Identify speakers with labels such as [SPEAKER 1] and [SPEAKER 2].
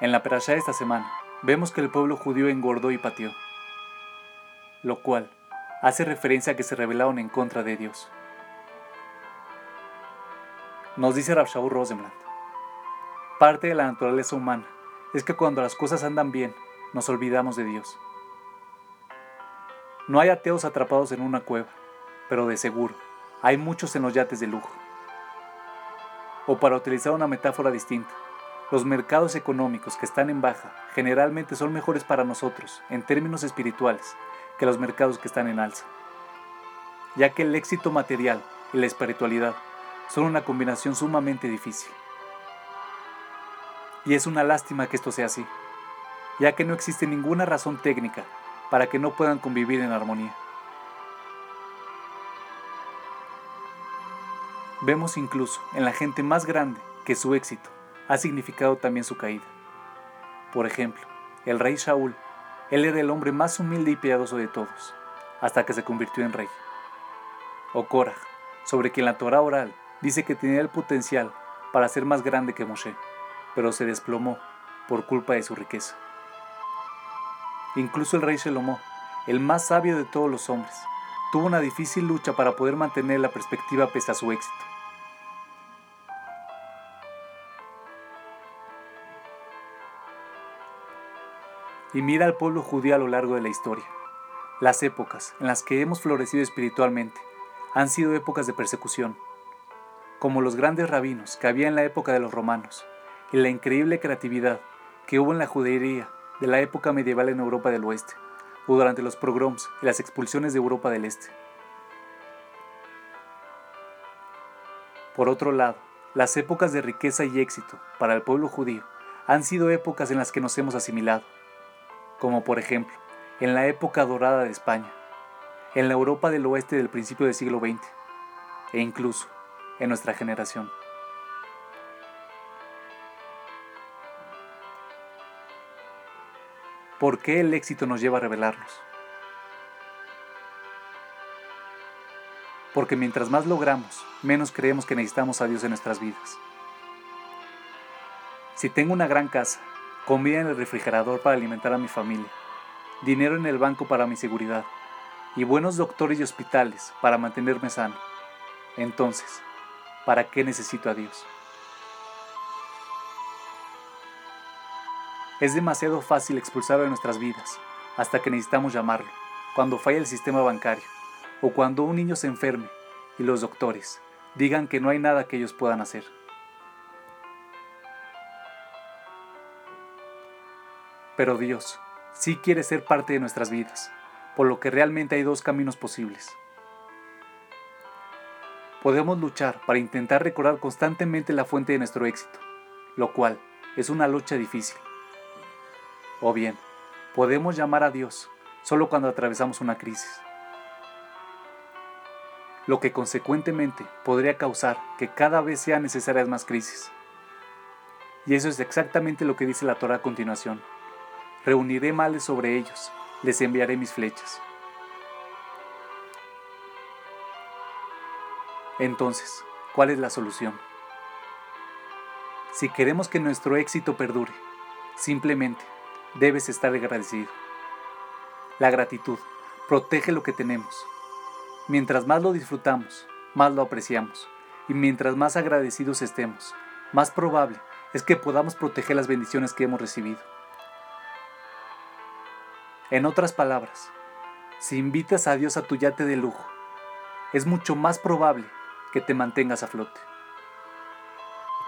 [SPEAKER 1] En la perashá de esta semana, vemos que el pueblo judío engordó y pateó, lo cual hace referencia a que se rebelaron en contra de Dios. Nos dice Rav Shaul Rosenblatt, parte de la naturaleza humana es que cuando las cosas andan bien, nos olvidamos de Dios. No hay ateos atrapados en una cueva, pero de seguro, hay muchos en los yates de lujo. O para utilizar una metáfora distinta, los mercados económicos que están en baja generalmente son mejores para nosotros en términos espirituales que los mercados que están en alza, ya que el éxito material y la espiritualidad son una combinación sumamente difícil. Y es una lástima que esto sea así, ya que no existe ninguna razón técnica para que no puedan convivir en armonía. Vemos incluso en la gente más grande que su éxito ha significado también su caída. Por ejemplo, el rey Shaul, él era el hombre más humilde y piadoso de todos, hasta que se convirtió en rey. O Korah, sobre quien la Torah oral dice que tenía el potencial para ser más grande que Moshe, pero se desplomó por culpa de su riqueza. Incluso el rey Shelomó, el más sabio de todos los hombres, tuvo una difícil lucha para poder mantener la perspectiva pese a su éxito. Y mira al pueblo judío a lo largo de la historia. Las épocas en las que hemos florecido espiritualmente han sido épocas de persecución, como los grandes rabinos que había en la época de los romanos y la increíble creatividad que hubo en la judería de la época medieval en Europa del Oeste o durante los pogroms y las expulsiones de Europa del Este. Por otro lado, las épocas de riqueza y éxito para el pueblo judío han sido épocas en las que nos hemos asimilado como por ejemplo en la época dorada de España, en la Europa del oeste del principio del siglo XX e incluso en nuestra generación. ¿Por qué el éxito nos lleva a revelarnos? Porque mientras más logramos, menos creemos que necesitamos a Dios en nuestras vidas. Si tengo una gran casa comida en el refrigerador para alimentar a mi familia, dinero en el banco para mi seguridad y buenos doctores y hospitales para mantenerme sano. Entonces, ¿para qué necesito a Dios? Es demasiado fácil expulsarlo de nuestras vidas hasta que necesitamos llamarlo, cuando falla el sistema bancario o cuando un niño se enferme y los doctores digan que no hay nada que ellos puedan hacer. Pero Dios sí quiere ser parte de nuestras vidas, por lo que realmente hay dos caminos posibles. Podemos luchar para intentar recordar constantemente la fuente de nuestro éxito, lo cual es una lucha difícil. O bien, podemos llamar a Dios solo cuando atravesamos una crisis, lo que consecuentemente podría causar que cada vez sean necesarias más crisis. Y eso es exactamente lo que dice la Torah a continuación. Reuniré males sobre ellos, les enviaré mis flechas. Entonces, ¿cuál es la solución? Si queremos que nuestro éxito perdure, simplemente debes estar agradecido. La gratitud protege lo que tenemos. Mientras más lo disfrutamos, más lo apreciamos. Y mientras más agradecidos estemos, más probable es que podamos proteger las bendiciones que hemos recibido. En otras palabras, si invitas a Dios a tu yate de lujo, es mucho más probable que te mantengas a flote.